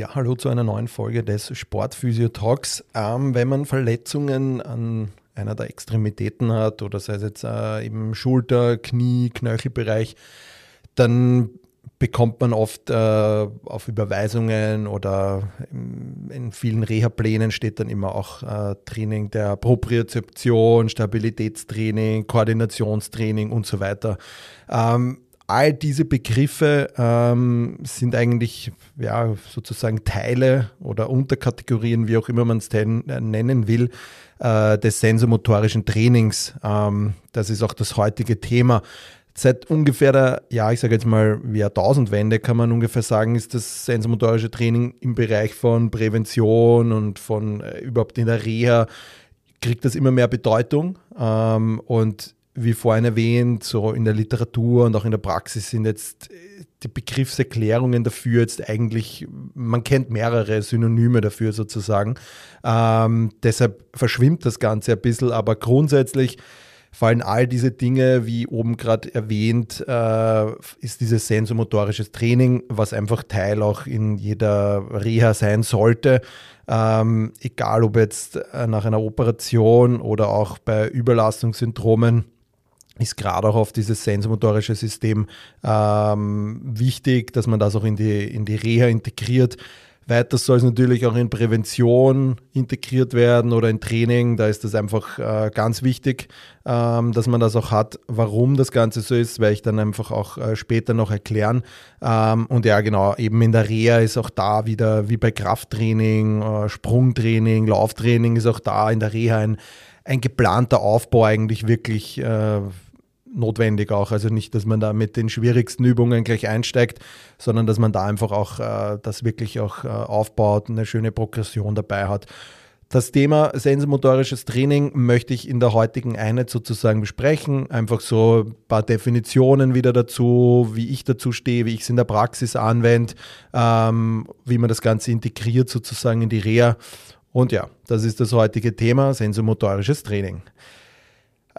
Ja, hallo zu einer neuen Folge des Sportphysio Talks. Ähm, wenn man Verletzungen an einer der Extremitäten hat oder sei es jetzt äh, eben Schulter, Knie, Knöchelbereich, dann bekommt man oft äh, auf Überweisungen oder in, in vielen Reha-Plänen steht dann immer auch äh, Training der Propriozeption, Stabilitätstraining, Koordinationstraining und so weiter. Ähm, all diese Begriffe ähm, sind eigentlich ja, sozusagen Teile oder Unterkategorien, wie auch immer man es nennen will, äh, des sensomotorischen Trainings. Ähm, das ist auch das heutige Thema. Seit ungefähr der, ja, ich sage jetzt mal, Jahrtausendwende kann man ungefähr sagen, ist das sensomotorische Training im Bereich von Prävention und von äh, überhaupt in der Reha, kriegt das immer mehr Bedeutung. Ähm, und wie vorhin erwähnt, so in der Literatur und auch in der Praxis sind jetzt äh, die Begriffserklärungen dafür jetzt eigentlich, man kennt mehrere Synonyme dafür sozusagen. Ähm, deshalb verschwimmt das Ganze ein bisschen, aber grundsätzlich fallen all diese Dinge, wie oben gerade erwähnt, äh, ist dieses sensomotorisches Training, was einfach Teil auch in jeder Reha sein sollte. Ähm, egal ob jetzt nach einer Operation oder auch bei Überlastungssyndromen ist gerade auch auf dieses sensomotorische System ähm, wichtig, dass man das auch in die, in die Reha integriert. Weiter soll es natürlich auch in Prävention integriert werden oder in Training. Da ist das einfach äh, ganz wichtig, ähm, dass man das auch hat. Warum das Ganze so ist, werde ich dann einfach auch äh, später noch erklären. Ähm, und ja, genau, eben in der Reha ist auch da wieder, wie bei Krafttraining, äh, Sprungtraining, Lauftraining, ist auch da in der Reha ein, ein geplanter Aufbau eigentlich wirklich äh, notwendig auch. Also nicht, dass man da mit den schwierigsten Übungen gleich einsteigt, sondern dass man da einfach auch äh, das wirklich auch äh, aufbaut, eine schöne Progression dabei hat. Das Thema sensomotorisches Training möchte ich in der heutigen Einheit sozusagen besprechen. Einfach so ein paar Definitionen wieder dazu, wie ich dazu stehe, wie ich es in der Praxis anwende, ähm, wie man das Ganze integriert sozusagen in die Reha. Und ja, das ist das heutige Thema, sensomotorisches Training.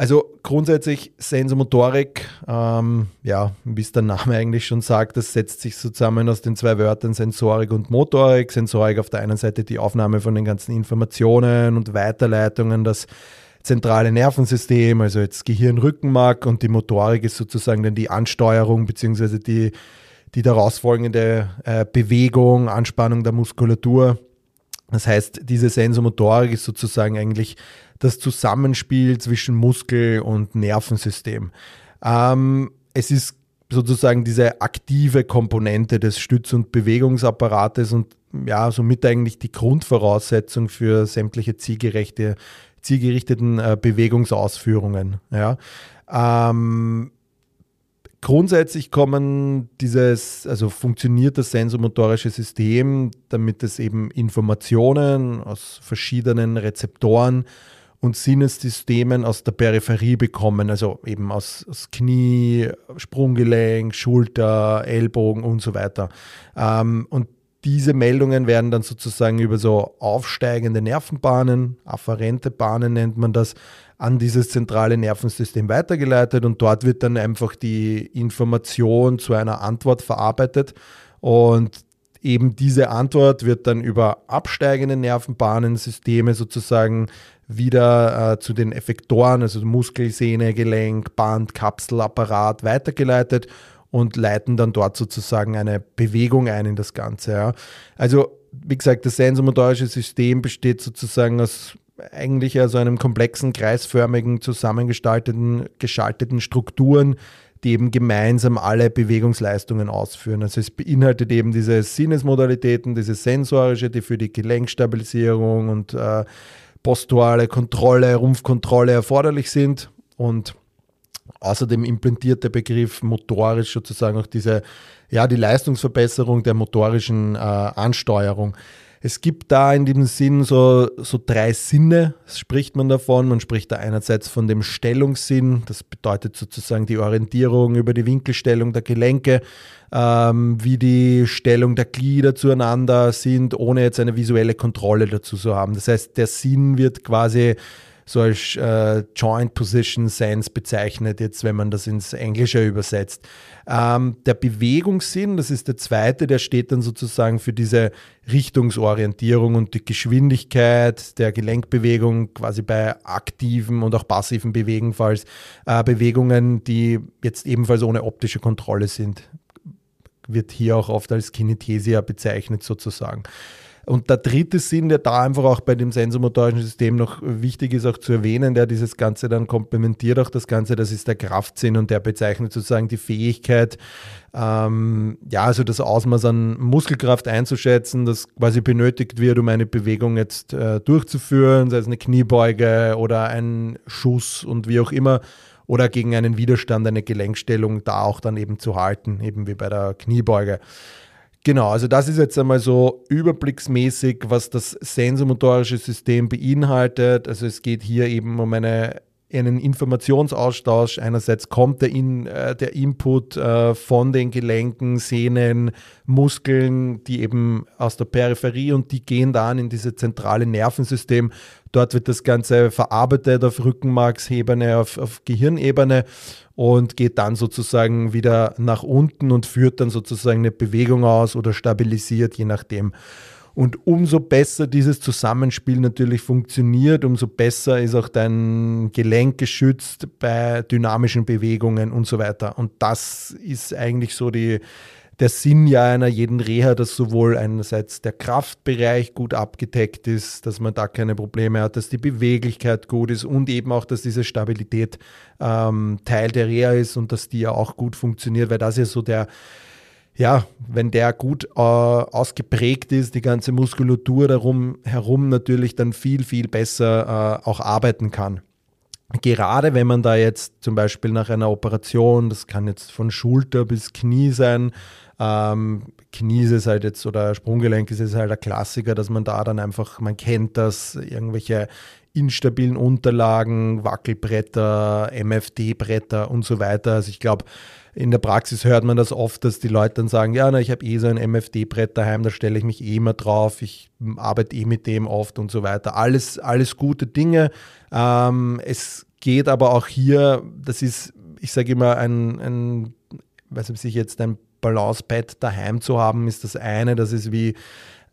Also grundsätzlich Sensomotorik, ähm, ja, wie es der Name eigentlich schon sagt, das setzt sich zusammen aus den zwei Wörtern Sensorik und Motorik. Sensorik auf der einen Seite die Aufnahme von den ganzen Informationen und Weiterleitungen, das zentrale Nervensystem, also jetzt Gehirn, Rückenmark und die Motorik ist sozusagen dann die Ansteuerung bzw. die, die daraus folgende äh, Bewegung, Anspannung der Muskulatur. Das heißt, diese Sensomotorik ist sozusagen eigentlich das Zusammenspiel zwischen Muskel und Nervensystem. Ähm, es ist sozusagen diese aktive Komponente des Stütz- und Bewegungsapparates und ja, somit eigentlich die Grundvoraussetzung für sämtliche zielgerechte, zielgerichteten äh, Bewegungsausführungen. Ja. Ähm, grundsätzlich kommen dieses, also funktioniert das sensomotorische System, damit es eben Informationen aus verschiedenen Rezeptoren und Sinnessystemen aus der Peripherie bekommen, also eben aus, aus Knie, Sprunggelenk, Schulter, Ellbogen und so weiter. Ähm, und diese Meldungen werden dann sozusagen über so aufsteigende Nervenbahnen, afferente Bahnen nennt man das, an dieses zentrale Nervensystem weitergeleitet und dort wird dann einfach die Information zu einer Antwort verarbeitet und eben diese Antwort wird dann über absteigende Nervenbahnensysteme sozusagen wieder äh, zu den Effektoren, also Muskel, Sehne, Gelenk, Band, Kapsel, Apparat weitergeleitet und leiten dann dort sozusagen eine Bewegung ein in das Ganze. Ja. Also wie gesagt, das sensomotorische System besteht sozusagen aus eigentlich also einem komplexen, kreisförmigen, zusammengestalteten, geschalteten Strukturen, die eben gemeinsam alle Bewegungsleistungen ausführen. Also es beinhaltet eben diese Sinnesmodalitäten, diese sensorische, die für die Gelenkstabilisierung und äh, posturale Kontrolle, Rumpfkontrolle erforderlich sind und außerdem implantiert der Begriff motorisch sozusagen auch diese, ja, die Leistungsverbesserung der motorischen äh, Ansteuerung. Es gibt da in diesem Sinn so, so drei Sinne, spricht man davon. Man spricht da einerseits von dem Stellungssinn, das bedeutet sozusagen die Orientierung über die Winkelstellung der Gelenke, ähm, wie die Stellung der Glieder zueinander sind, ohne jetzt eine visuelle Kontrolle dazu zu haben. Das heißt, der Sinn wird quasi so als äh, Joint Position Sense bezeichnet, jetzt wenn man das ins Englische übersetzt. Ähm, der Bewegungssinn, das ist der zweite, der steht dann sozusagen für diese Richtungsorientierung und die Geschwindigkeit der Gelenkbewegung quasi bei aktiven und auch passiven Bewegenfalls, äh, Bewegungen, die jetzt ebenfalls ohne optische Kontrolle sind. Wird hier auch oft als Kinethesia bezeichnet sozusagen. Und der dritte Sinn, der da einfach auch bei dem sensomotorischen System noch wichtig ist, auch zu erwähnen, der dieses Ganze dann komplementiert auch das Ganze, das ist der Kraftsinn und der bezeichnet sozusagen die Fähigkeit, ähm, ja, also das Ausmaß an Muskelkraft einzuschätzen, das quasi benötigt wird, um eine Bewegung jetzt äh, durchzuführen, sei es eine Kniebeuge oder ein Schuss und wie auch immer oder gegen einen Widerstand eine Gelenkstellung da auch dann eben zu halten, eben wie bei der Kniebeuge. Genau, also das ist jetzt einmal so überblicksmäßig, was das sensomotorische System beinhaltet. Also es geht hier eben um eine, einen Informationsaustausch. Einerseits kommt der, In, äh, der Input äh, von den Gelenken, Sehnen, Muskeln, die eben aus der Peripherie und die gehen dann in dieses zentrale Nervensystem. Dort wird das Ganze verarbeitet auf Rückenmarksebene, auf, auf Gehirnebene und geht dann sozusagen wieder nach unten und führt dann sozusagen eine Bewegung aus oder stabilisiert, je nachdem. Und umso besser dieses Zusammenspiel natürlich funktioniert, umso besser ist auch dein Gelenk geschützt bei dynamischen Bewegungen und so weiter. Und das ist eigentlich so die, der Sinn ja einer jeden Reha, dass sowohl einerseits der Kraftbereich gut abgedeckt ist, dass man da keine Probleme hat, dass die Beweglichkeit gut ist und eben auch, dass diese Stabilität ähm, Teil der Reha ist und dass die ja auch gut funktioniert, weil das ja so der, ja, wenn der gut äh, ausgeprägt ist, die ganze Muskulatur darum herum natürlich dann viel, viel besser äh, auch arbeiten kann. Gerade wenn man da jetzt zum Beispiel nach einer Operation, das kann jetzt von Schulter bis Knie sein, ähm, Knie ist halt jetzt oder Sprunggelenk ist es halt ein Klassiker, dass man da dann einfach, man kennt das, irgendwelche instabilen Unterlagen, Wackelbretter, MFD-Bretter und so weiter. Also ich glaube, in der Praxis hört man das oft, dass die Leute dann sagen, ja, na, ich habe eh so ein MFD-Brett daheim, da stelle ich mich eh immer drauf, ich arbeite eh mit dem oft und so weiter. Alles, alles gute Dinge. Ähm, es geht aber auch hier, das ist, ich sage immer, ein, ein weiß nicht, jetzt ein Balancepad daheim zu haben, ist das eine. Das ist wie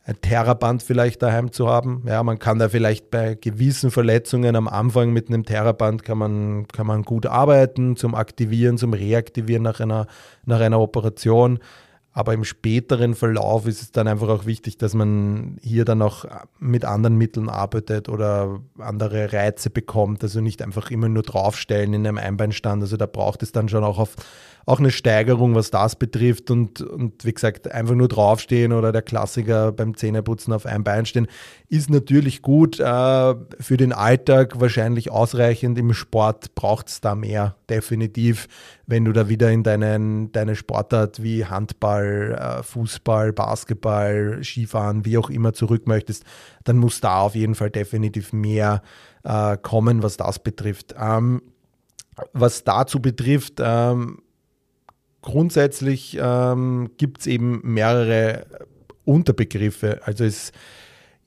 ein Terraband vielleicht daheim zu haben. Ja, man kann da vielleicht bei gewissen Verletzungen am Anfang mit einem Terraband kann man, kann man gut arbeiten zum Aktivieren, zum Reaktivieren nach einer, nach einer Operation. Aber im späteren Verlauf ist es dann einfach auch wichtig, dass man hier dann auch mit anderen Mitteln arbeitet oder andere Reize bekommt. Also nicht einfach immer nur draufstellen in einem Einbeinstand. Also da braucht es dann schon auch auf auch eine Steigerung, was das betrifft. Und, und wie gesagt, einfach nur draufstehen oder der Klassiker beim Zähneputzen auf einem Bein stehen, ist natürlich gut. Äh, für den Alltag wahrscheinlich ausreichend. Im Sport braucht es da mehr, definitiv. Wenn du da wieder in deinen, deine Sportart wie Handball, äh, Fußball, Basketball, Skifahren, wie auch immer zurück möchtest, dann muss da auf jeden Fall definitiv mehr äh, kommen, was das betrifft. Ähm, was dazu betrifft, ähm, grundsätzlich ähm, gibt es eben mehrere Unterbegriffe. Also es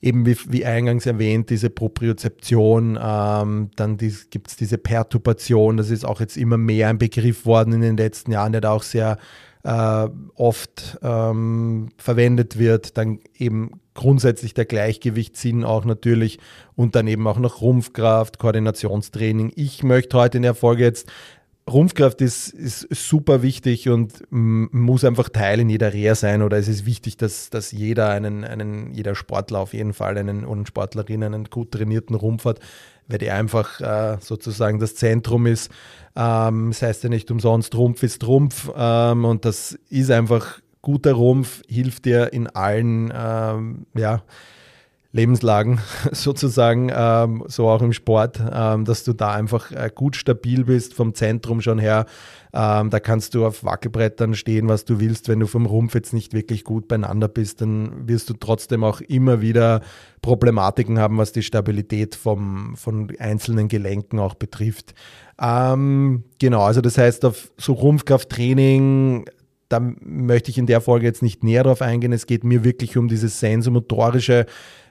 eben wie, wie eingangs erwähnt, diese Propriozeption, ähm, dann gibt es diese Perturbation, das ist auch jetzt immer mehr ein Begriff worden in den letzten Jahren, der da auch sehr äh, oft ähm, verwendet wird. Dann eben grundsätzlich der Gleichgewichtssinn auch natürlich und dann eben auch noch Rumpfkraft, Koordinationstraining. Ich möchte heute in der Folge jetzt Rumpfkraft ist, ist super wichtig und muss einfach Teil in jeder Reha sein oder es ist wichtig, dass, dass jeder einen, einen, jeder Sportler auf jeden Fall einen und Sportlerin einen gut trainierten Rumpf hat, weil der einfach äh, sozusagen das Zentrum ist. Ähm, das heißt ja nicht umsonst, Rumpf ist Rumpf ähm, und das ist einfach guter Rumpf, hilft dir in allen, ähm, ja, Lebenslagen sozusagen, ähm, so auch im Sport, ähm, dass du da einfach äh, gut stabil bist vom Zentrum schon her. Ähm, da kannst du auf Wackelbrettern stehen, was du willst. Wenn du vom Rumpf jetzt nicht wirklich gut beieinander bist, dann wirst du trotzdem auch immer wieder Problematiken haben, was die Stabilität vom, von einzelnen Gelenken auch betrifft. Ähm, genau, also das heißt, auf so Rumpfkrafttraining da möchte ich in der Folge jetzt nicht näher drauf eingehen. Es geht mir wirklich um dieses sensomotorische,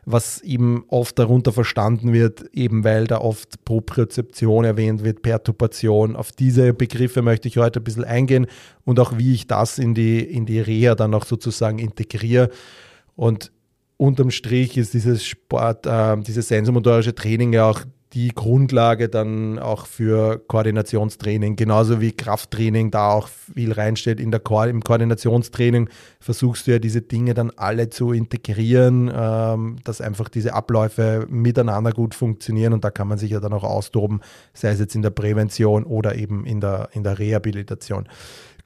was eben oft darunter verstanden wird, eben weil da oft Propriozeption erwähnt wird, Perturbation. Auf diese Begriffe möchte ich heute ein bisschen eingehen und auch wie ich das in die, in die Reha dann auch sozusagen integriere. Und unterm Strich ist dieses Sport, äh, dieses sensomotorische Training ja auch die Grundlage dann auch für Koordinationstraining, genauso wie Krafttraining da auch viel reinsteht. In der Ko Im Koordinationstraining versuchst du ja diese Dinge dann alle zu integrieren, ähm, dass einfach diese Abläufe miteinander gut funktionieren und da kann man sich ja dann auch austoben, sei es jetzt in der Prävention oder eben in der, in der Rehabilitation.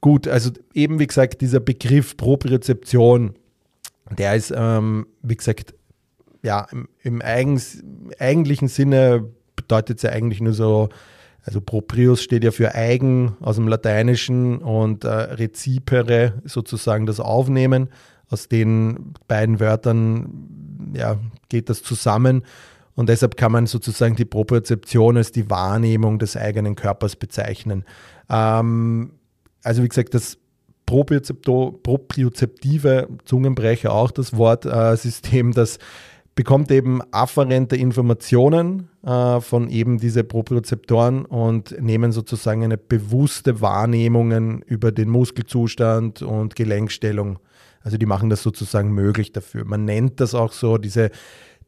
Gut, also eben wie gesagt, dieser Begriff Propriozeption, der ist, ähm, wie gesagt, ja, im, im eigens, eigentlichen Sinne bedeutet es ja eigentlich nur so, also proprius steht ja für eigen aus dem Lateinischen und äh, recipere sozusagen das Aufnehmen. Aus den beiden Wörtern ja, geht das zusammen. Und deshalb kann man sozusagen die Propriozeption als die Wahrnehmung des eigenen Körpers bezeichnen. Ähm, also wie gesagt, das propriozeptive Zungenbrecher auch das Wort äh, das bekommt eben afferente Informationen äh, von eben diese Propriozeptoren und nehmen sozusagen eine bewusste Wahrnehmungen über den Muskelzustand und Gelenkstellung. Also die machen das sozusagen möglich dafür. Man nennt das auch so diese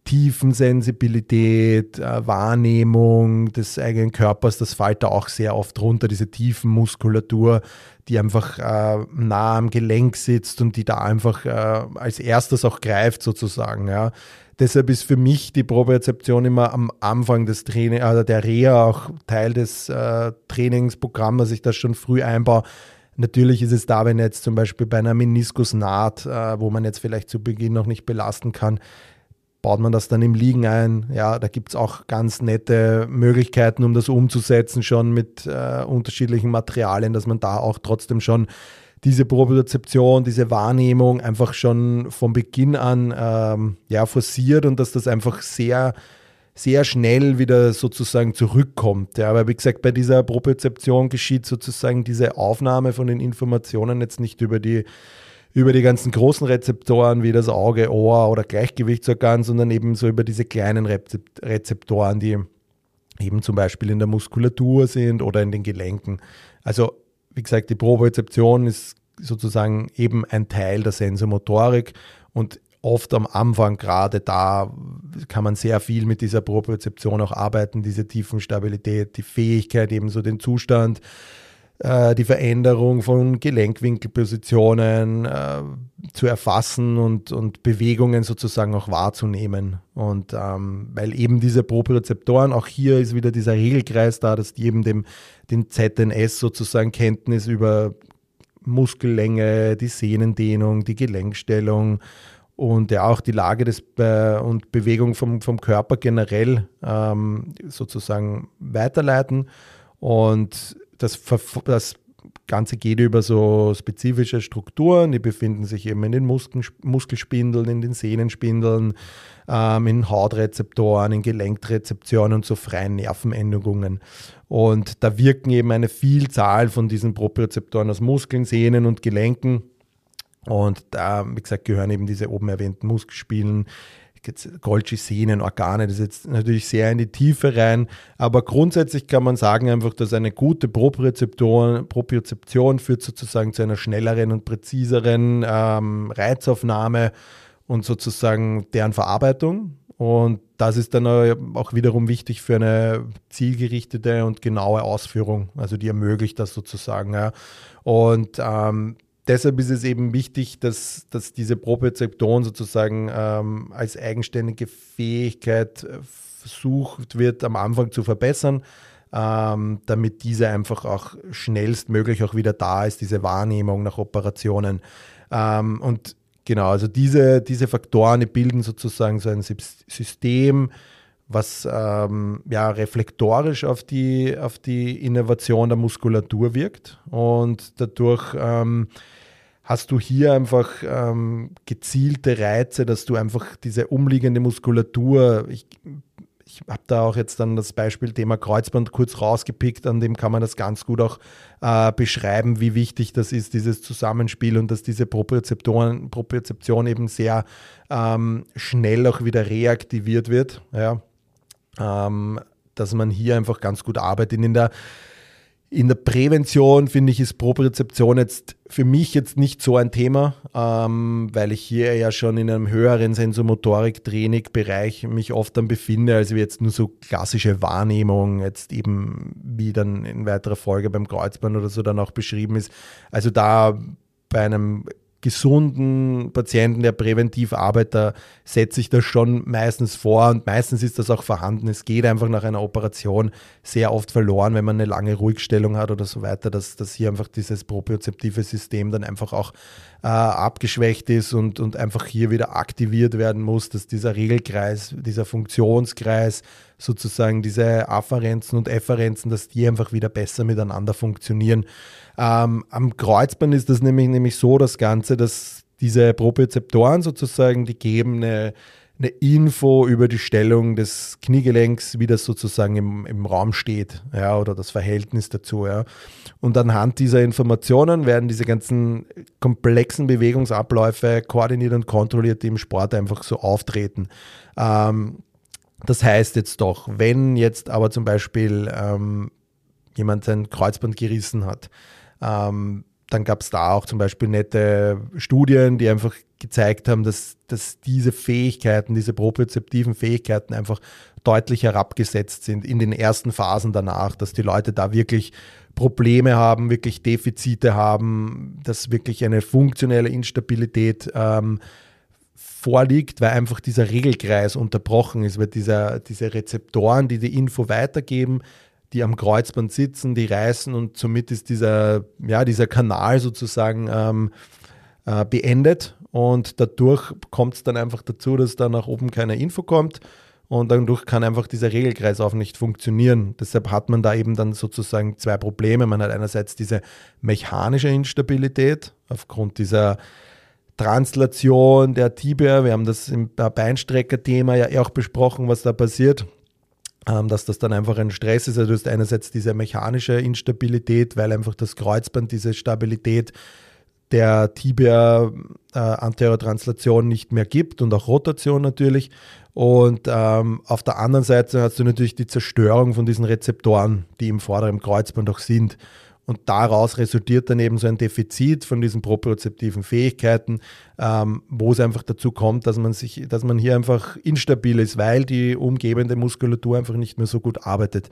Tiefensensibilität, äh, Wahrnehmung des eigenen Körpers, das fällt da auch sehr oft runter, diese Tiefenmuskulatur, die einfach äh, nah am Gelenk sitzt und die da einfach äh, als erstes auch greift sozusagen. Ja. Deshalb ist für mich die Propriozeption immer am Anfang des Trainings, also der Reha auch Teil des äh, Trainingsprogramms, dass ich das schon früh einbaue. Natürlich ist es da, wenn jetzt zum Beispiel bei einer Meniskusnaht, äh, wo man jetzt vielleicht zu Beginn noch nicht belasten kann, baut man das dann im Liegen ein. Ja, da gibt es auch ganz nette Möglichkeiten, um das umzusetzen, schon mit äh, unterschiedlichen Materialien, dass man da auch trotzdem schon diese Propriozeption, diese Wahrnehmung einfach schon von Beginn an ähm, ja, forciert und dass das einfach sehr, sehr schnell wieder sozusagen zurückkommt. Ja, weil wie gesagt, bei dieser Propriozeption geschieht sozusagen diese Aufnahme von den Informationen jetzt nicht über die über die ganzen großen Rezeptoren wie das Auge, Ohr oder Gleichgewichtsorgan, sondern eben so über diese kleinen Rezeptoren, die eben zum Beispiel in der Muskulatur sind oder in den Gelenken. Also wie gesagt, die Propriozeption ist sozusagen eben ein Teil der Sensomotorik und oft am Anfang gerade da kann man sehr viel mit dieser Propriozeption auch arbeiten, diese Tiefenstabilität, die Fähigkeit, eben so den Zustand, äh, die Veränderung von Gelenkwinkelpositionen äh, zu erfassen und, und Bewegungen sozusagen auch wahrzunehmen. Und ähm, weil eben diese Propriozeptoren, auch hier ist wieder dieser Regelkreis da, dass die eben dem, den ZNS sozusagen Kenntnis über Muskellänge, die Sehnendehnung, die Gelenkstellung und ja auch die Lage des Be und Bewegung vom, vom Körper generell ähm, sozusagen weiterleiten. Und das, das Ganze geht über so spezifische Strukturen, die befinden sich eben in den Muskeln, Muskelspindeln, in den Sehnenspindeln, ähm, in Hautrezeptoren, in Gelenkrezeptoren und so freien Nervenendungen. Und da wirken eben eine Vielzahl von diesen Propriozeptoren aus Muskeln, Sehnen und Gelenken. Und da, wie gesagt, gehören eben diese oben erwähnten Muskelspielen Golgi Sehnen, Organe, das ist jetzt natürlich sehr in die Tiefe rein, aber grundsätzlich kann man sagen einfach, dass eine gute Propriozeption führt sozusagen zu einer schnelleren und präziseren ähm, Reizaufnahme und sozusagen deren Verarbeitung. Und das ist dann auch wiederum wichtig für eine zielgerichtete und genaue Ausführung, also die ermöglicht das sozusagen. Ja. Und ähm, deshalb ist es eben wichtig, dass, dass diese Propriozeption sozusagen ähm, als eigenständige Fähigkeit äh, versucht wird, am Anfang zu verbessern, ähm, damit diese einfach auch schnellstmöglich auch wieder da ist, diese Wahrnehmung nach Operationen. Ähm, und Genau, also diese, diese Faktoren die bilden sozusagen so ein System, was ähm, ja reflektorisch auf die, auf die Innovation der Muskulatur wirkt. Und dadurch ähm, hast du hier einfach ähm, gezielte Reize, dass du einfach diese umliegende Muskulatur, ich ich habe da auch jetzt dann das Beispiel Thema Kreuzband kurz rausgepickt, an dem kann man das ganz gut auch äh, beschreiben, wie wichtig das ist, dieses Zusammenspiel und dass diese Propriozeptoren, Propriozeption eben sehr ähm, schnell auch wieder reaktiviert wird. Ja. Ähm, dass man hier einfach ganz gut arbeitet. In der in der Prävention finde ich, ist Propriozeption jetzt für mich jetzt nicht so ein Thema, ähm, weil ich hier ja schon in einem höheren Sensomotorik-Training-Bereich mich oft dann befinde, als wie jetzt nur so klassische Wahrnehmung, jetzt eben wie dann in weiterer Folge beim Kreuzband oder so dann auch beschrieben ist. Also da bei einem gesunden Patienten, der präventiv arbeitet, setze ich das schon meistens vor und meistens ist das auch vorhanden. Es geht einfach nach einer Operation sehr oft verloren, wenn man eine lange Ruhigstellung hat oder so weiter, dass, dass hier einfach dieses propriozeptive System dann einfach auch äh, abgeschwächt ist und, und einfach hier wieder aktiviert werden muss, dass dieser Regelkreis, dieser Funktionskreis, sozusagen diese Afferenzen und Efferenzen, dass die einfach wieder besser miteinander funktionieren. Ähm, am Kreuzband ist das nämlich, nämlich so, das Ganze, dass diese Propriozeptoren sozusagen, die geben eine, eine Info über die Stellung des Kniegelenks, wie das sozusagen im, im Raum steht, ja, oder das Verhältnis dazu, ja. Und anhand dieser Informationen werden diese ganzen komplexen Bewegungsabläufe koordiniert und kontrolliert im Sport einfach so auftreten. Ähm, das heißt jetzt doch, wenn jetzt aber zum Beispiel ähm, jemand sein Kreuzband gerissen hat, ähm, dann gab es da auch zum Beispiel nette Studien, die einfach gezeigt haben, dass, dass diese Fähigkeiten, diese propriozeptiven Fähigkeiten einfach deutlich herabgesetzt sind in den ersten Phasen danach, dass die Leute da wirklich Probleme haben, wirklich Defizite haben, dass wirklich eine funktionelle Instabilität ähm, vorliegt, weil einfach dieser Regelkreis unterbrochen ist, weil dieser, diese Rezeptoren, die die Info weitergeben, die am Kreuzband sitzen, die reißen und somit ist dieser, ja, dieser Kanal sozusagen ähm, äh, beendet und dadurch kommt es dann einfach dazu, dass da nach oben keine Info kommt und dadurch kann einfach dieser Regelkreis auch nicht funktionieren. Deshalb hat man da eben dann sozusagen zwei Probleme. Man hat einerseits diese mechanische Instabilität aufgrund dieser Translation der Tibia. Wir haben das im Beinstrecker-Thema ja auch besprochen, was da passiert. Ähm, dass das dann einfach ein Stress ist. Also du hast einerseits diese mechanische Instabilität, weil einfach das Kreuzband diese Stabilität der Tibia äh, Anterotranslation nicht mehr gibt und auch Rotation natürlich. Und ähm, auf der anderen Seite hast du natürlich die Zerstörung von diesen Rezeptoren, die im vorderen Kreuzband auch sind. Und daraus resultiert dann eben so ein Defizit von diesen propriozeptiven Fähigkeiten, ähm, wo es einfach dazu kommt, dass man sich, dass man hier einfach instabil ist, weil die umgebende Muskulatur einfach nicht mehr so gut arbeitet.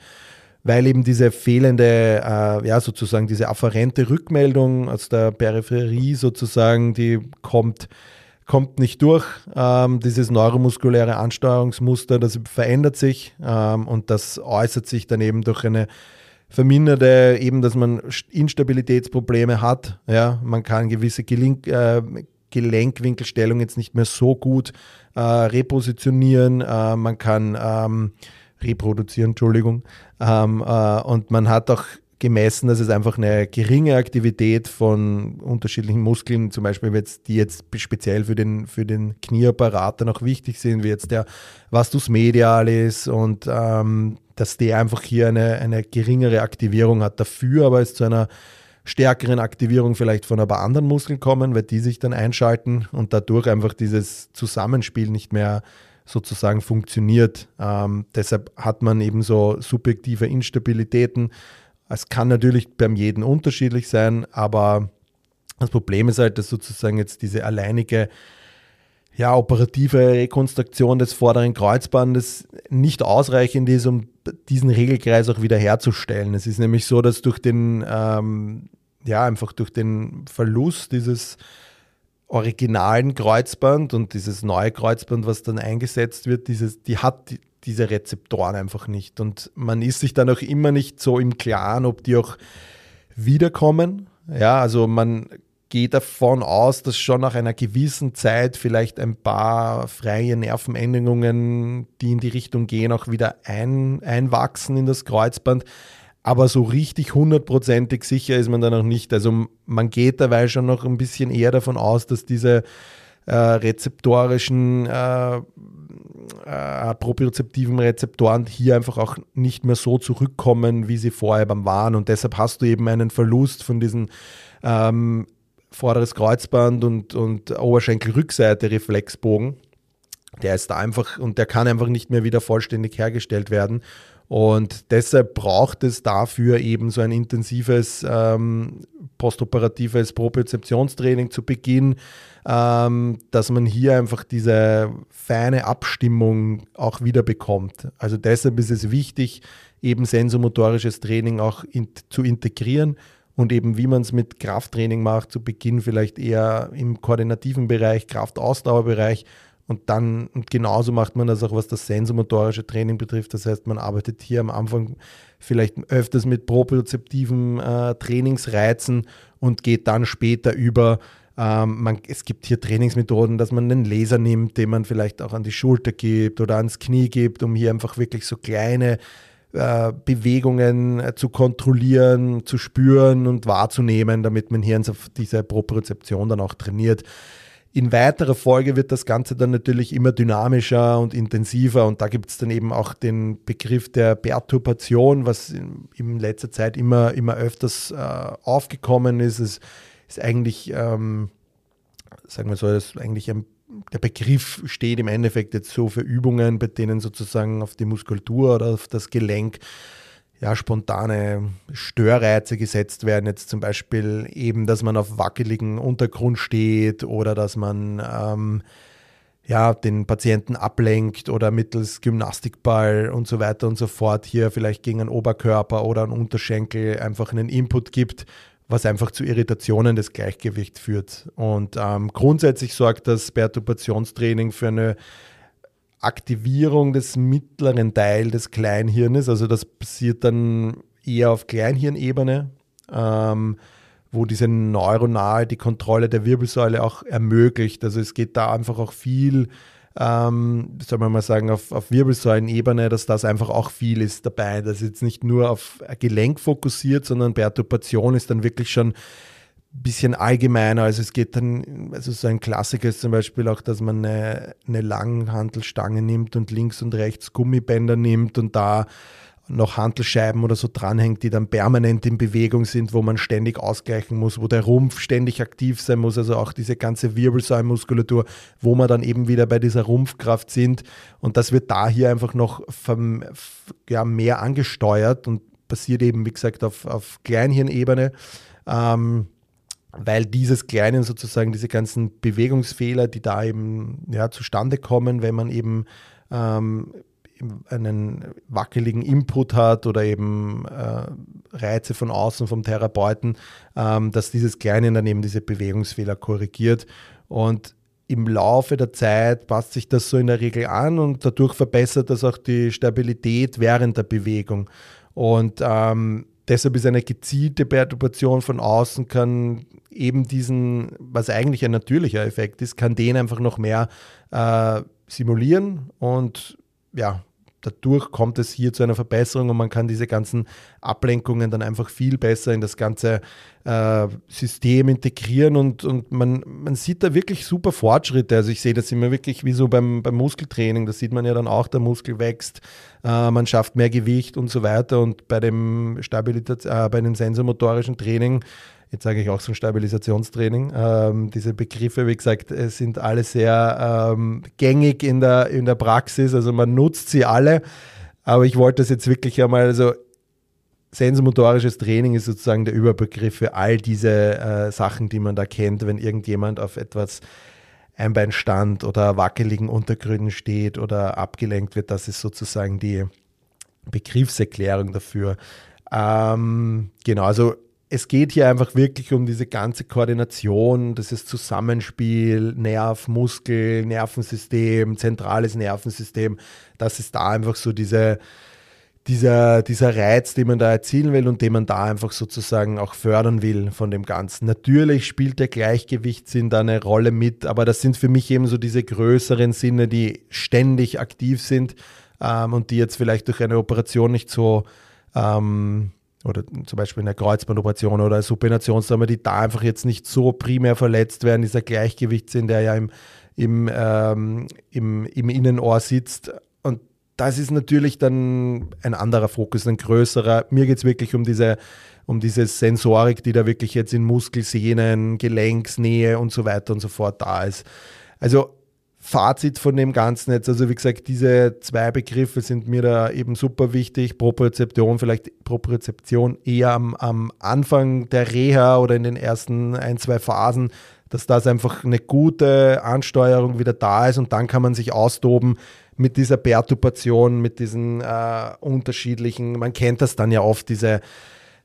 Weil eben diese fehlende, äh, ja, sozusagen diese afferente Rückmeldung aus der Peripherie sozusagen, die kommt, kommt nicht durch. Ähm, dieses neuromuskuläre Ansteuerungsmuster, das verändert sich ähm, und das äußert sich dann eben durch eine verminderte eben, dass man Instabilitätsprobleme hat. Ja, man kann gewisse Gelink, äh, Gelenkwinkelstellung jetzt nicht mehr so gut äh, repositionieren. Äh, man kann ähm, reproduzieren, Entschuldigung. Ähm, äh, und man hat auch gemessen, dass es einfach eine geringe Aktivität von unterschiedlichen Muskeln, zum Beispiel jetzt, die jetzt speziell für den, für den Knieapparat dann auch wichtig sind, wie jetzt der Vastus medialis und ähm, dass der einfach hier eine, eine geringere Aktivierung hat. Dafür aber es zu einer stärkeren Aktivierung vielleicht von ein paar anderen Muskeln kommen, weil die sich dann einschalten und dadurch einfach dieses Zusammenspiel nicht mehr sozusagen funktioniert. Ähm, deshalb hat man eben so subjektive Instabilitäten. Es kann natürlich beim jeden unterschiedlich sein, aber das Problem ist halt, dass sozusagen jetzt diese alleinige ja, operative Rekonstruktion des vorderen Kreuzbandes nicht ausreichend ist, um diesen Regelkreis auch wieder herzustellen. Es ist nämlich so, dass durch den, ähm, ja, einfach durch den Verlust dieses originalen Kreuzband und dieses neue Kreuzband, was dann eingesetzt wird, dieses, die hat die, diese Rezeptoren einfach nicht. Und man ist sich dann auch immer nicht so im Klaren, ob die auch wiederkommen. Ja, also man gehe davon aus, dass schon nach einer gewissen Zeit vielleicht ein paar freie Nervenendungen, die in die Richtung gehen, auch wieder ein, einwachsen in das Kreuzband. Aber so richtig hundertprozentig sicher ist man da noch nicht. Also man geht dabei schon noch ein bisschen eher davon aus, dass diese äh, rezeptorischen, äh, äh, propriozeptiven Rezeptoren hier einfach auch nicht mehr so zurückkommen, wie sie vorher beim waren. Und deshalb hast du eben einen Verlust von diesen ähm, vorderes Kreuzband und, und Oberschenkelrückseite Reflexbogen. Der ist da einfach und der kann einfach nicht mehr wieder vollständig hergestellt werden. Und deshalb braucht es dafür eben so ein intensives ähm, postoperatives Propriozeptionstraining zu Beginn, ähm, dass man hier einfach diese feine Abstimmung auch wieder bekommt. Also deshalb ist es wichtig, eben sensomotorisches Training auch in, zu integrieren und eben wie man es mit Krafttraining macht, zu Beginn vielleicht eher im koordinativen Bereich, Kraftausdauerbereich und dann, und genauso macht man das auch, was das sensomotorische Training betrifft. Das heißt, man arbeitet hier am Anfang vielleicht öfters mit propriozeptiven äh, Trainingsreizen und geht dann später über. Ähm, man, es gibt hier Trainingsmethoden, dass man einen Laser nimmt, den man vielleicht auch an die Schulter gibt oder ans Knie gibt, um hier einfach wirklich so kleine äh, Bewegungen äh, zu kontrollieren, zu spüren und wahrzunehmen, damit man hier diese Propriozeption dann auch trainiert. In weiterer Folge wird das Ganze dann natürlich immer dynamischer und intensiver und da gibt es dann eben auch den Begriff der Perturbation, was in, in letzter Zeit immer, immer öfters äh, aufgekommen ist. Es ist eigentlich, ähm, sagen wir so, ist eigentlich ein der Begriff steht im Endeffekt jetzt so für Übungen, bei denen sozusagen auf die Muskulatur oder auf das Gelenk ja, spontane Störreize gesetzt werden. Jetzt zum Beispiel eben, dass man auf wackeligen Untergrund steht oder dass man ähm, ja, den Patienten ablenkt oder mittels Gymnastikball und so weiter und so fort hier vielleicht gegen einen Oberkörper oder einen Unterschenkel einfach einen Input gibt, was einfach zu Irritationen des Gleichgewichts führt. Und ähm, grundsätzlich sorgt das Perturbationstraining für eine Aktivierung des mittleren Teils des Kleinhirnes. Also das passiert dann eher auf Kleinhirnebene, ähm, wo diese neuronal die Kontrolle der Wirbelsäule auch ermöglicht. Also es geht da einfach auch viel ähm, soll man mal sagen, auf, auf Wirbelsäulenebene, dass das einfach auch viel ist dabei. Das ist jetzt nicht nur auf Gelenk fokussiert, sondern Perturbation ist dann wirklich schon ein bisschen allgemeiner. Also es geht dann, also so ein Klassiker ist zum Beispiel auch, dass man eine, eine Langhantelstange nimmt und links und rechts Gummibänder nimmt und da noch Hantelscheiben oder so dranhängt, die dann permanent in Bewegung sind, wo man ständig ausgleichen muss, wo der Rumpf ständig aktiv sein muss, also auch diese ganze Wirbelsäulenmuskulatur, wo man dann eben wieder bei dieser Rumpfkraft sind. Und das wird da hier einfach noch ja, mehr angesteuert und passiert eben, wie gesagt, auf, auf Kleinhirnebene. Ähm, weil dieses Kleinen sozusagen, diese ganzen Bewegungsfehler, die da eben ja, zustande kommen, wenn man eben ähm, einen wackeligen Input hat oder eben äh, Reize von außen vom Therapeuten, ähm, dass dieses Kleine dann eben diese Bewegungsfehler korrigiert. Und im Laufe der Zeit passt sich das so in der Regel an und dadurch verbessert das auch die Stabilität während der Bewegung. Und ähm, deshalb ist eine gezielte Perturbation von außen kann eben diesen, was eigentlich ein natürlicher Effekt ist, kann den einfach noch mehr äh, simulieren und ja, dadurch kommt es hier zu einer Verbesserung und man kann diese ganzen Ablenkungen dann einfach viel besser in das ganze äh, System integrieren und, und man, man sieht da wirklich super Fortschritte. Also ich sehe das immer wirklich wie so beim, beim Muskeltraining, da sieht man ja dann auch, der Muskel wächst, äh, man schafft mehr Gewicht und so weiter und bei dem Stabilität, äh, bei dem sensormotorischen Training jetzt sage ich auch so ein Stabilisationstraining. Ähm, diese Begriffe, wie gesagt, sind alle sehr ähm, gängig in der, in der Praxis, also man nutzt sie alle. Aber ich wollte das jetzt wirklich einmal, also sensomotorisches Training ist sozusagen der Überbegriff für all diese äh, Sachen, die man da kennt, wenn irgendjemand auf etwas Einbeinstand oder wackeligen Untergründen steht oder abgelenkt wird. Das ist sozusagen die Begriffserklärung dafür. Ähm, genau, also es geht hier einfach wirklich um diese ganze Koordination, dieses Zusammenspiel, Nerv, Muskel, Nervensystem, zentrales Nervensystem. Das ist da einfach so diese, dieser, dieser Reiz, den man da erzielen will und den man da einfach sozusagen auch fördern will von dem Ganzen. Natürlich spielt der Gleichgewichtssinn da eine Rolle mit, aber das sind für mich eben so diese größeren Sinne, die ständig aktiv sind ähm, und die jetzt vielleicht durch eine Operation nicht so ähm, oder zum Beispiel eine Kreuzbandoperation oder Supinationsdame, die da einfach jetzt nicht so primär verletzt werden, dieser Gleichgewichtssinn, der ja im, im, ähm, im, im Innenohr sitzt, das ist natürlich dann ein anderer Fokus, ein größerer. Mir geht es wirklich um diese, um diese Sensorik, die da wirklich jetzt in Muskelsehnen, Gelenksnähe und so weiter und so fort da ist. Also Fazit von dem Ganzen jetzt, also wie gesagt, diese zwei Begriffe sind mir da eben super wichtig. Propriozeption, vielleicht Propriozeption eher am, am Anfang der Reha oder in den ersten ein, zwei Phasen, dass das einfach eine gute Ansteuerung wieder da ist und dann kann man sich austoben mit dieser Perturbation, mit diesen äh, unterschiedlichen, man kennt das dann ja oft, diese,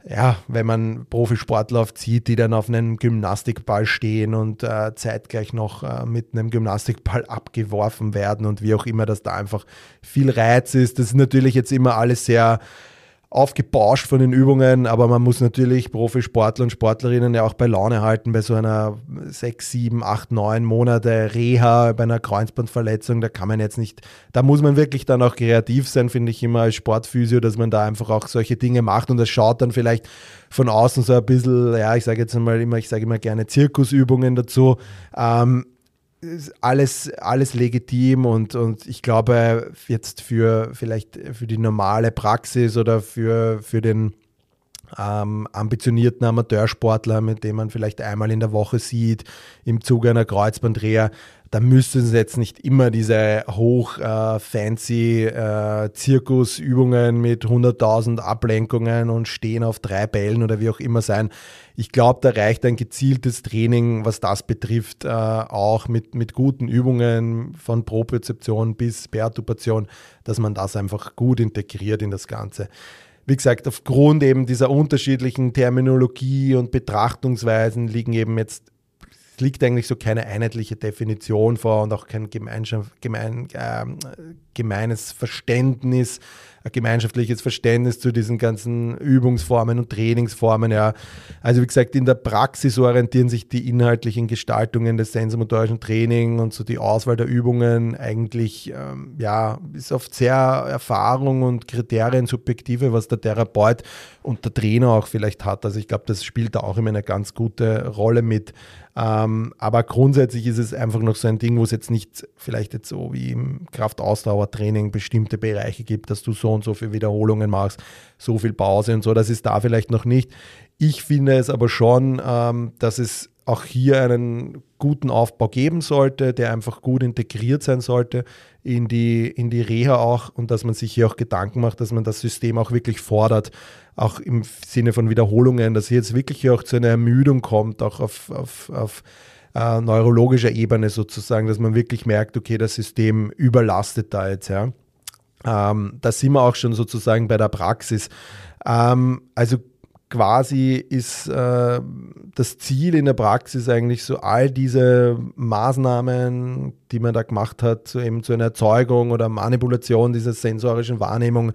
ja, wenn man Profisportler oft die dann auf einem Gymnastikball stehen und äh, zeitgleich noch äh, mit einem Gymnastikball abgeworfen werden und wie auch immer, dass da einfach viel Reiz ist. Das ist natürlich jetzt immer alles sehr aufgebauscht von den Übungen, aber man muss natürlich Profisportler und Sportlerinnen ja auch bei Laune halten bei so einer sechs, sieben, acht, neun Monate Reha bei einer Kreuzbandverletzung. Da kann man jetzt nicht, da muss man wirklich dann auch kreativ sein, finde ich immer als Sportphysio, dass man da einfach auch solche Dinge macht und das schaut dann vielleicht von außen so ein bisschen, ja, ich sage jetzt einmal immer, ich sage immer gerne Zirkusübungen dazu. Ähm, alles, alles legitim und, und ich glaube, jetzt für vielleicht für die normale Praxis oder für, für den ähm, ambitionierten Amateursportler, mit dem man vielleicht einmal in der Woche sieht, im Zuge einer Kreuzbandreha, da müssen sie jetzt nicht immer diese hoch äh, fancy äh, Zirkusübungen mit 100.000 Ablenkungen und stehen auf drei Bällen oder wie auch immer sein. Ich glaube, da reicht ein gezieltes Training, was das betrifft, äh, auch mit, mit guten Übungen von Propriozeption bis Perturbation, dass man das einfach gut integriert in das Ganze. Wie gesagt, aufgrund eben dieser unterschiedlichen Terminologie und Betrachtungsweisen liegen eben jetzt liegt eigentlich so keine einheitliche Definition vor und auch kein gemein, äh, gemeines Verständnis, ein gemeinschaftliches Verständnis zu diesen ganzen Übungsformen und Trainingsformen. Ja. Also wie gesagt, in der Praxis orientieren sich die inhaltlichen Gestaltungen des sensomotorischen Trainings und so die Auswahl der Übungen eigentlich, ähm, ja, ist oft sehr Erfahrung und Kriterien subjektive, was der Therapeut und der Trainer auch vielleicht hat. Also ich glaube, das spielt da auch immer eine ganz gute Rolle mit. Ähm, aber grundsätzlich ist es einfach noch so ein Ding, wo es jetzt nicht vielleicht jetzt so wie im Kraftausdauertraining bestimmte Bereiche gibt, dass du so und so viele Wiederholungen machst, so viel Pause und so. Das ist da vielleicht noch nicht. Ich finde es aber schon, ähm, dass es auch hier einen guten Aufbau geben sollte, der einfach gut integriert sein sollte in die, in die Reha auch und dass man sich hier auch Gedanken macht, dass man das System auch wirklich fordert, auch im Sinne von Wiederholungen, dass hier jetzt wirklich auch zu einer Ermüdung kommt, auch auf, auf, auf äh, neurologischer Ebene sozusagen, dass man wirklich merkt, okay, das System überlastet da jetzt. Ja. Ähm, da sind wir auch schon sozusagen bei der Praxis. Ähm, also quasi ist äh, das Ziel in der Praxis eigentlich so all diese Maßnahmen, die man da gemacht hat, so eben zu einer Erzeugung oder Manipulation dieser sensorischen Wahrnehmung,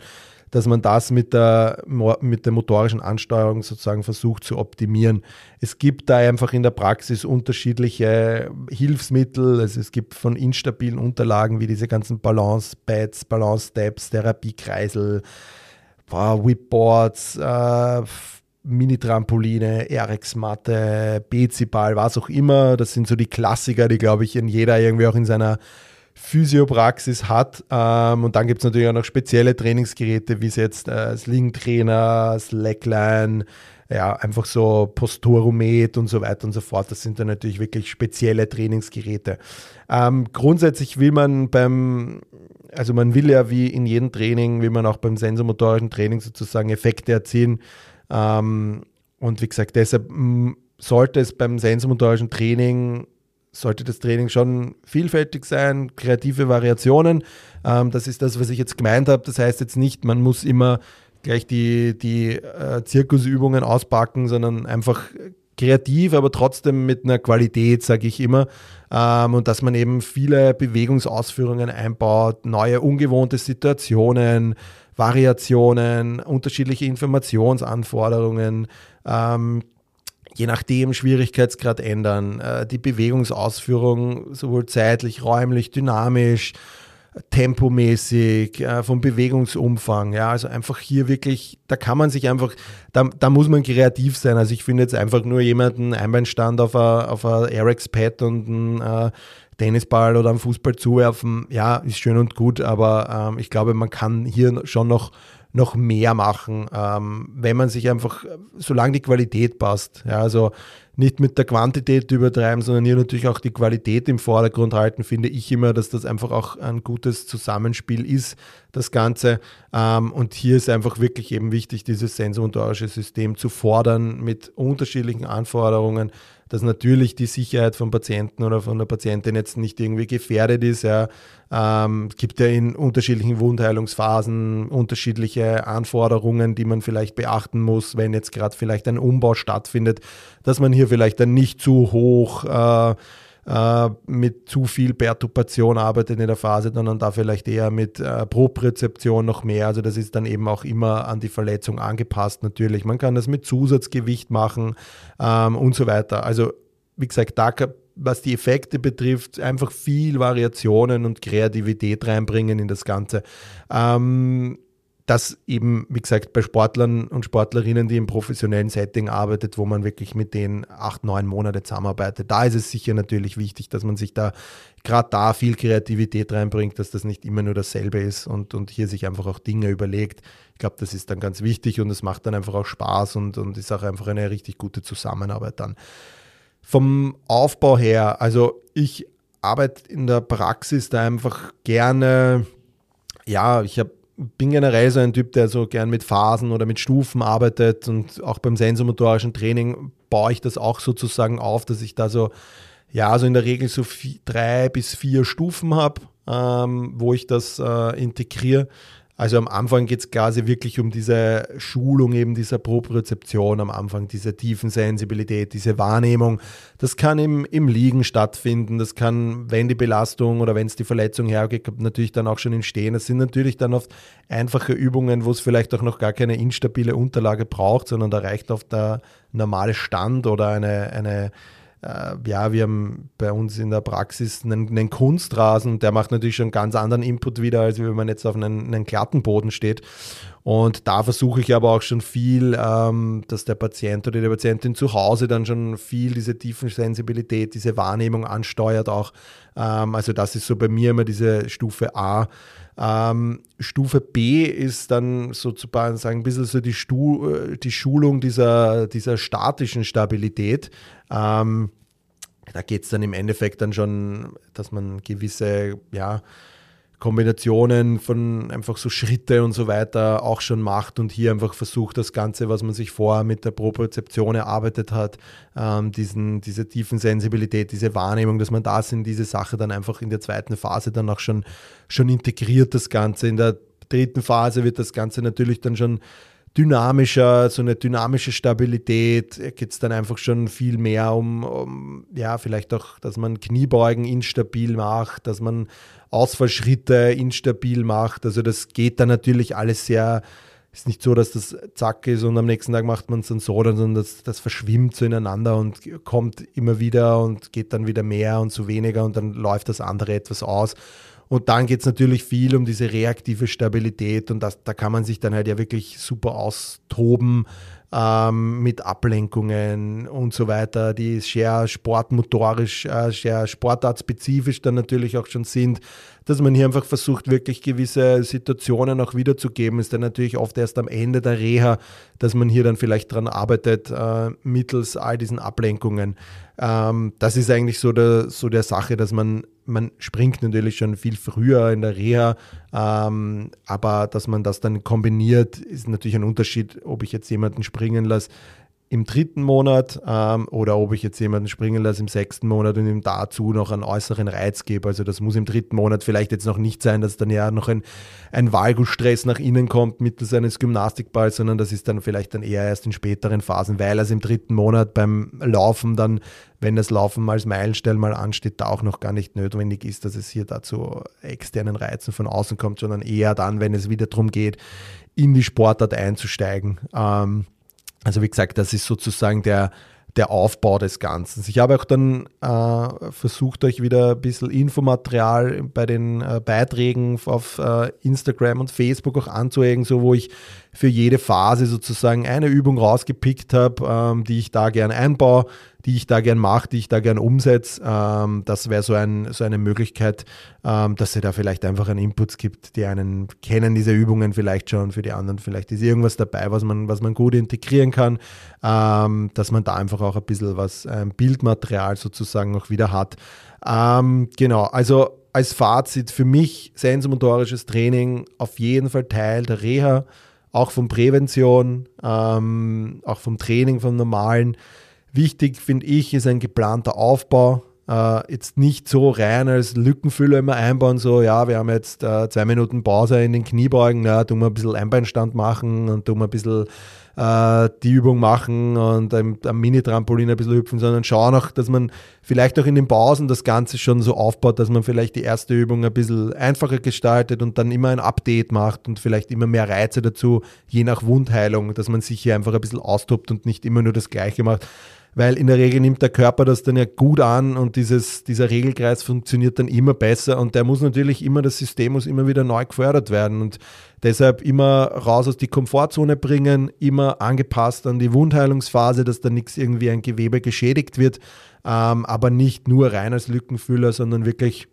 dass man das mit der, mit der motorischen Ansteuerung sozusagen versucht zu optimieren. Es gibt da einfach in der Praxis unterschiedliche Hilfsmittel. Also es gibt von instabilen Unterlagen wie diese ganzen Balance-Pads, Balance-Steps, Therapiekreisel, Whipboards, äh, Mini-Trampoline, RX-Matte, BC-Ball, was auch immer. Das sind so die Klassiker, die, glaube ich, in jeder irgendwie auch in seiner Physiopraxis hat. Ähm, und dann gibt es natürlich auch noch spezielle Trainingsgeräte, wie es jetzt äh, Sling-Trainer, Slackline, ja, einfach so Posturomet und so weiter und so fort. Das sind dann natürlich wirklich spezielle Trainingsgeräte. Ähm, grundsätzlich will man beim, also man will ja wie in jedem Training, wie man auch beim sensomotorischen Training sozusagen Effekte erzielen. Ähm, und wie gesagt, deshalb sollte es beim sensomotorischen Training sollte das Training schon vielfältig sein, kreative Variationen. Ähm, das ist das, was ich jetzt gemeint habe. Das heißt jetzt nicht, man muss immer gleich die, die äh, Zirkusübungen auspacken, sondern einfach kreativ, aber trotzdem mit einer Qualität, sage ich immer. Ähm, und dass man eben viele Bewegungsausführungen einbaut, neue ungewohnte Situationen, Variationen, unterschiedliche Informationsanforderungen, ähm, je nachdem Schwierigkeitsgrad ändern, äh, die Bewegungsausführung sowohl zeitlich, räumlich, dynamisch, tempomäßig, äh, vom Bewegungsumfang. Ja, also einfach hier wirklich, da kann man sich einfach, da, da muss man kreativ sein. Also ich finde jetzt einfach nur jemanden Einbeinstand auf ein auf a RX-Pad und ein äh, Tennisball oder einen Fußball zuwerfen, ja, ist schön und gut, aber ähm, ich glaube, man kann hier schon noch noch mehr machen, ähm, wenn man sich einfach, solange die Qualität passt. Ja, also nicht mit der Quantität übertreiben, sondern hier natürlich auch die Qualität im Vordergrund halten, finde ich immer, dass das einfach auch ein gutes Zusammenspiel ist, das Ganze. Ähm, und hier ist einfach wirklich eben wichtig, dieses sensomotorische System zu fordern mit unterschiedlichen Anforderungen, dass natürlich die Sicherheit vom Patienten oder von der Patientin jetzt nicht irgendwie gefährdet ist. Ja. Ähm, es gibt ja in unterschiedlichen Wundheilungsphasen unterschiedliche Anforderungen, die man vielleicht beachten muss, wenn jetzt gerade vielleicht ein Umbau stattfindet, dass man hier vielleicht dann nicht zu hoch äh, äh, mit zu viel Perturbation arbeitet in der Phase, sondern da vielleicht eher mit äh, Proprezeption noch mehr. Also das ist dann eben auch immer an die Verletzung angepasst natürlich. Man kann das mit Zusatzgewicht machen ähm, und so weiter. Also wie gesagt, da was die Effekte betrifft, einfach viel Variationen und Kreativität reinbringen in das Ganze. Ähm, das eben, wie gesagt, bei Sportlern und Sportlerinnen, die im professionellen Setting arbeitet, wo man wirklich mit denen acht, neun Monate zusammenarbeitet, da ist es sicher natürlich wichtig, dass man sich da gerade da viel Kreativität reinbringt, dass das nicht immer nur dasselbe ist und, und hier sich einfach auch Dinge überlegt. Ich glaube, das ist dann ganz wichtig und es macht dann einfach auch Spaß und, und ist auch einfach eine richtig gute Zusammenarbeit dann. Vom Aufbau her, also ich arbeite in der Praxis da einfach gerne, ja, ich habe bin generell so ein Typ, der so gern mit Phasen oder mit Stufen arbeitet und auch beim sensomotorischen Training baue ich das auch sozusagen auf, dass ich da so, ja, so in der Regel so vier, drei bis vier Stufen habe, ähm, wo ich das äh, integriere. Also am Anfang geht es quasi wirklich um diese Schulung eben dieser Propriozeption am Anfang, diese Tiefensensibilität, diese Wahrnehmung. Das kann im, im Liegen stattfinden, das kann, wenn die Belastung oder wenn es die Verletzung hergeht, natürlich dann auch schon entstehen. Das sind natürlich dann oft einfache Übungen, wo es vielleicht auch noch gar keine instabile Unterlage braucht, sondern da reicht oft der normale Stand oder eine, eine ja, wir haben bei uns in der Praxis einen, einen, Kunstrasen, der macht natürlich schon einen ganz anderen Input wieder, als wenn man jetzt auf einem, einem glatten Boden steht. Und da versuche ich aber auch schon viel, ähm, dass der Patient oder die Patientin zu Hause dann schon viel diese Tiefensensibilität, diese Wahrnehmung ansteuert auch. Ähm, also das ist so bei mir immer diese Stufe A. Ähm, Stufe B ist dann sozusagen ein bisschen so die, Stu äh, die Schulung dieser, dieser statischen Stabilität. Ähm, da geht es dann im Endeffekt dann schon, dass man gewisse, ja, Kombinationen von einfach so Schritte und so weiter auch schon macht und hier einfach versucht, das Ganze, was man sich vorher mit der Propriozeption erarbeitet hat, ähm, diesen, diese tiefen Sensibilität, diese Wahrnehmung, dass man das in diese Sache dann einfach in der zweiten Phase dann auch schon, schon integriert, das Ganze. In der dritten Phase wird das Ganze natürlich dann schon dynamischer, so eine dynamische Stabilität, geht es dann einfach schon viel mehr um, um, ja, vielleicht auch, dass man Kniebeugen instabil macht, dass man Ausfallschritte instabil macht. Also das geht dann natürlich alles sehr, ist nicht so, dass das zack ist und am nächsten Tag macht man es dann so, sondern das, das verschwimmt so ineinander und kommt immer wieder und geht dann wieder mehr und so weniger und dann läuft das andere etwas aus. Und dann geht es natürlich viel um diese reaktive Stabilität und das, da kann man sich dann halt ja wirklich super austoben ähm, mit Ablenkungen und so weiter, die sehr sportmotorisch, äh, sehr sportartspezifisch dann natürlich auch schon sind, dass man hier einfach versucht, wirklich gewisse Situationen auch wiederzugeben, ist dann natürlich oft erst am Ende der Reha, dass man hier dann vielleicht dran arbeitet, äh, mittels all diesen Ablenkungen. Ähm, das ist eigentlich so der, so der Sache, dass man man springt natürlich schon viel früher in der Reha, ähm, aber dass man das dann kombiniert, ist natürlich ein Unterschied, ob ich jetzt jemanden springen lasse im dritten Monat ähm, oder ob ich jetzt jemanden springen lasse im sechsten Monat und ihm dazu noch einen äußeren Reiz gebe. Also das muss im dritten Monat vielleicht jetzt noch nicht sein, dass dann ja noch ein, ein Valgusstress nach innen kommt mittels eines Gymnastikballs, sondern das ist dann vielleicht dann eher erst in späteren Phasen, weil es im dritten Monat beim Laufen dann, wenn das Laufen als Meilenstein mal ansteht, da auch noch gar nicht notwendig ist, dass es hier dazu externen Reizen von außen kommt, sondern eher dann, wenn es wieder darum geht, in die Sportart einzusteigen. Ähm, also wie gesagt, das ist sozusagen der, der Aufbau des Ganzen. Ich habe auch dann äh, versucht, euch wieder ein bisschen Infomaterial bei den äh, Beiträgen auf äh, Instagram und Facebook auch anzuhängen, so wo ich für jede Phase sozusagen eine Übung rausgepickt habe, ähm, die ich da gerne einbaue, die ich da gerne mache, die ich da gerne umsetze. Ähm, das wäre so, ein, so eine Möglichkeit, ähm, dass ihr da vielleicht einfach einen Inputs gibt, die einen kennen diese Übungen vielleicht schon, für die anderen vielleicht ist irgendwas dabei, was man, was man gut integrieren kann, ähm, dass man da einfach auch ein bisschen was, ein Bildmaterial sozusagen noch wieder hat. Ähm, genau, also als Fazit für mich sensomotorisches Training auf jeden Fall Teil der Reha auch von Prävention, ähm, auch vom Training, vom Normalen. Wichtig, finde ich, ist ein geplanter Aufbau. Äh, jetzt nicht so rein als Lückenfüller immer einbauen, so, ja, wir haben jetzt äh, zwei Minuten Pause in den Kniebeugen, ja, tun wir ein bisschen Einbeinstand machen und tun wir ein bisschen äh, die Übung machen und am, am Mini-Trampolin ein bisschen hüpfen, sondern schauen auch, dass man vielleicht auch in den Pausen das Ganze schon so aufbaut, dass man vielleicht die erste Übung ein bisschen einfacher gestaltet und dann immer ein Update macht und vielleicht immer mehr Reize dazu, je nach Wundheilung, dass man sich hier einfach ein bisschen austobt und nicht immer nur das Gleiche macht weil in der Regel nimmt der Körper das dann ja gut an und dieses, dieser Regelkreis funktioniert dann immer besser und der muss natürlich immer, das System muss immer wieder neu gefördert werden und deshalb immer raus aus die Komfortzone bringen, immer angepasst an die Wundheilungsphase, dass da nichts irgendwie ein Gewebe geschädigt wird, ähm, aber nicht nur rein als Lückenfüller, sondern wirklich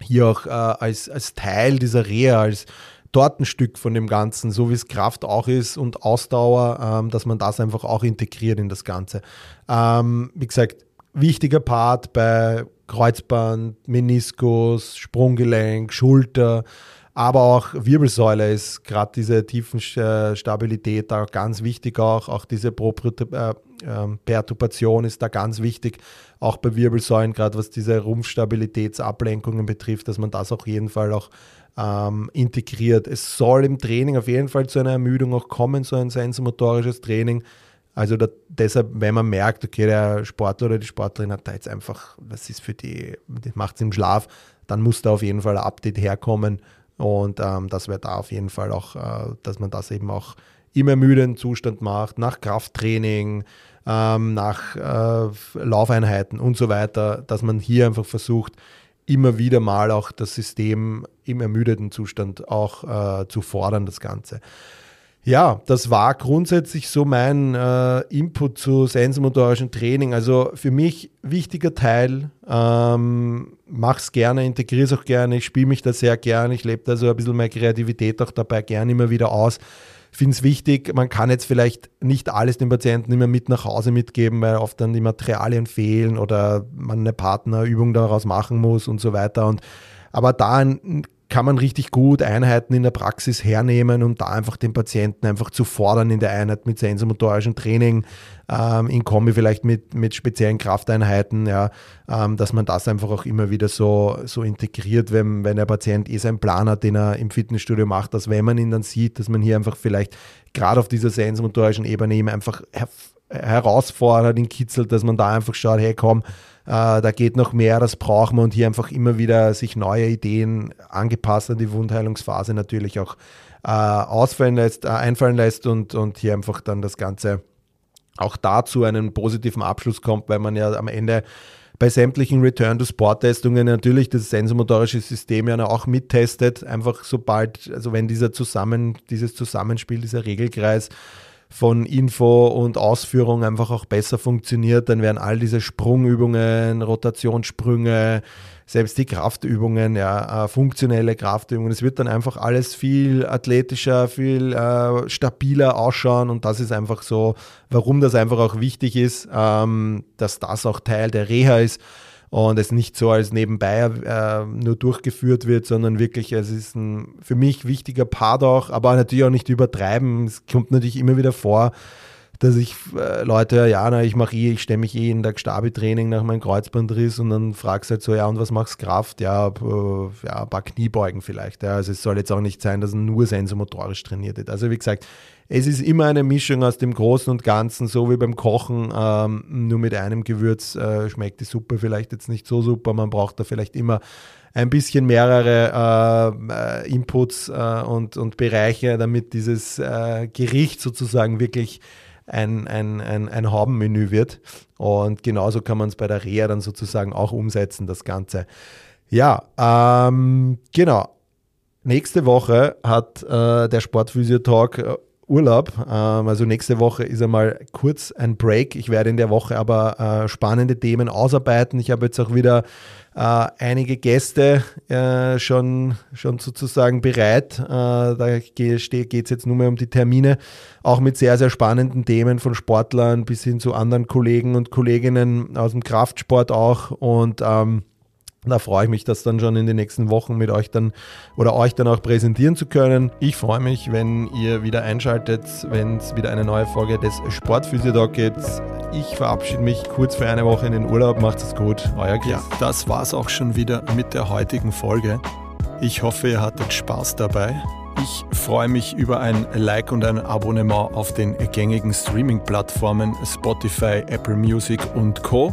hier auch äh, als, als Teil dieser Reha, als Tortenstück von dem Ganzen, so wie es Kraft auch ist und Ausdauer, ähm, dass man das einfach auch integriert in das Ganze. Ähm, wie gesagt, wichtiger Part bei Kreuzband, Meniskus, Sprunggelenk, Schulter, aber auch Wirbelsäule ist gerade diese tiefen Stabilität da ganz wichtig auch. Auch diese Perturbation ist da ganz wichtig, auch bei Wirbelsäulen, gerade was diese Rumpfstabilitätsablenkungen betrifft, dass man das auf jeden Fall auch ähm, integriert. Es soll im Training auf jeden Fall zu einer Ermüdung auch kommen, so ein sensomotorisches Training. Also da, deshalb, wenn man merkt, okay, der Sportler oder die Sportlerin hat da jetzt einfach, das ist für die, das macht es im Schlaf, dann muss da auf jeden Fall ein Update herkommen. Und ähm, das wäre da auf jeden Fall auch, äh, dass man das eben auch im ermüdenden Zustand macht, nach Krafttraining, ähm, nach äh, Laufeinheiten und so weiter, dass man hier einfach versucht, immer wieder mal auch das System im ermüdeten Zustand auch äh, zu fordern, das Ganze. Ja, das war grundsätzlich so mein äh, Input zu sensomotorischem Training. Also für mich wichtiger Teil. Ähm, mach's gerne, integriere es auch gerne. Ich spiele mich da sehr gerne. Ich lebe da so ein bisschen meine Kreativität auch dabei gerne immer wieder aus finde es wichtig, man kann jetzt vielleicht nicht alles dem Patienten immer mit nach Hause mitgeben, weil oft dann die Materialien fehlen oder man eine Partnerübung daraus machen muss und so weiter. Und, aber da kann man richtig gut Einheiten in der Praxis hernehmen, um da einfach den Patienten einfach zu fordern in der Einheit mit sensomotorischem Training, ähm, in Kombi vielleicht mit, mit speziellen Krafteinheiten, ja, ähm, dass man das einfach auch immer wieder so, so integriert, wenn, wenn der Patient eh seinen Plan hat, den er im Fitnessstudio macht, dass wenn man ihn dann sieht, dass man hier einfach vielleicht gerade auf dieser sensomotorischen Ebene eben einfach her herausfordert, ihn kitzelt, dass man da einfach schaut, hey komm, äh, da geht noch mehr, das brauchen wir und hier einfach immer wieder sich neue Ideen angepasst an die Wundheilungsphase natürlich auch äh, ausfallen lässt, äh, einfallen lässt und, und hier einfach dann das Ganze auch dazu einen positiven Abschluss kommt, weil man ja am Ende bei sämtlichen Return-to-Sport-Testungen natürlich das sensomotorische System ja auch mittestet. Einfach sobald, also wenn dieser Zusammen, dieses Zusammenspiel, dieser Regelkreis von Info und Ausführung einfach auch besser funktioniert, dann werden all diese Sprungübungen, Rotationssprünge, selbst die Kraftübungen, ja, äh, funktionelle Kraftübungen, es wird dann einfach alles viel athletischer, viel äh, stabiler ausschauen und das ist einfach so, warum das einfach auch wichtig ist, ähm, dass das auch Teil der Reha ist und es nicht so als nebenbei äh, nur durchgeführt wird, sondern wirklich, es ist ein für mich wichtiger Part auch, aber natürlich auch nicht übertreiben. Es kommt natürlich immer wieder vor, dass ich äh, Leute, ja, na, ich mache eh, ich stemme mich eh in der Stabi-Training nach meinem Kreuzbandriss und dann fragst halt so, ja, und was machst Kraft? Ja, äh, ja, ein paar Kniebeugen vielleicht. Ja. Also es soll jetzt auch nicht sein, dass nur sensomotorisch trainiert wird. Also wie gesagt, es ist immer eine Mischung aus dem Großen und Ganzen, so wie beim Kochen. Ähm, nur mit einem Gewürz äh, schmeckt die Suppe vielleicht jetzt nicht so super. Man braucht da vielleicht immer ein bisschen mehrere äh, äh, Inputs äh, und, und Bereiche, damit dieses äh, Gericht sozusagen wirklich ein, ein, ein, ein Haubenmenü wird. Und genauso kann man es bei der Reha dann sozusagen auch umsetzen, das Ganze. Ja, ähm, genau. Nächste Woche hat äh, der Sportphysio-Talk äh, Urlaub. Ähm, also nächste Woche ist einmal kurz ein Break. Ich werde in der Woche aber äh, spannende Themen ausarbeiten. Ich habe jetzt auch wieder äh, einige Gäste äh, schon, schon sozusagen bereit. Äh, da geht es jetzt nur mehr um die Termine, auch mit sehr, sehr spannenden Themen von Sportlern bis hin zu anderen Kollegen und Kolleginnen aus dem Kraftsport auch. Und ähm, da freue ich mich, das dann schon in den nächsten Wochen mit euch dann oder euch dann auch präsentieren zu können. Ich freue mich, wenn ihr wieder einschaltet, wenn es wieder eine neue Folge des Sportphysiodog gibt. Ich verabschiede mich kurz für eine Woche in den Urlaub. Macht es gut, euer Chris. Ja, das war's auch schon wieder mit der heutigen Folge. Ich hoffe, ihr hattet Spaß dabei. Ich freue mich über ein Like und ein Abonnement auf den gängigen Streaming-Plattformen Spotify, Apple Music und Co.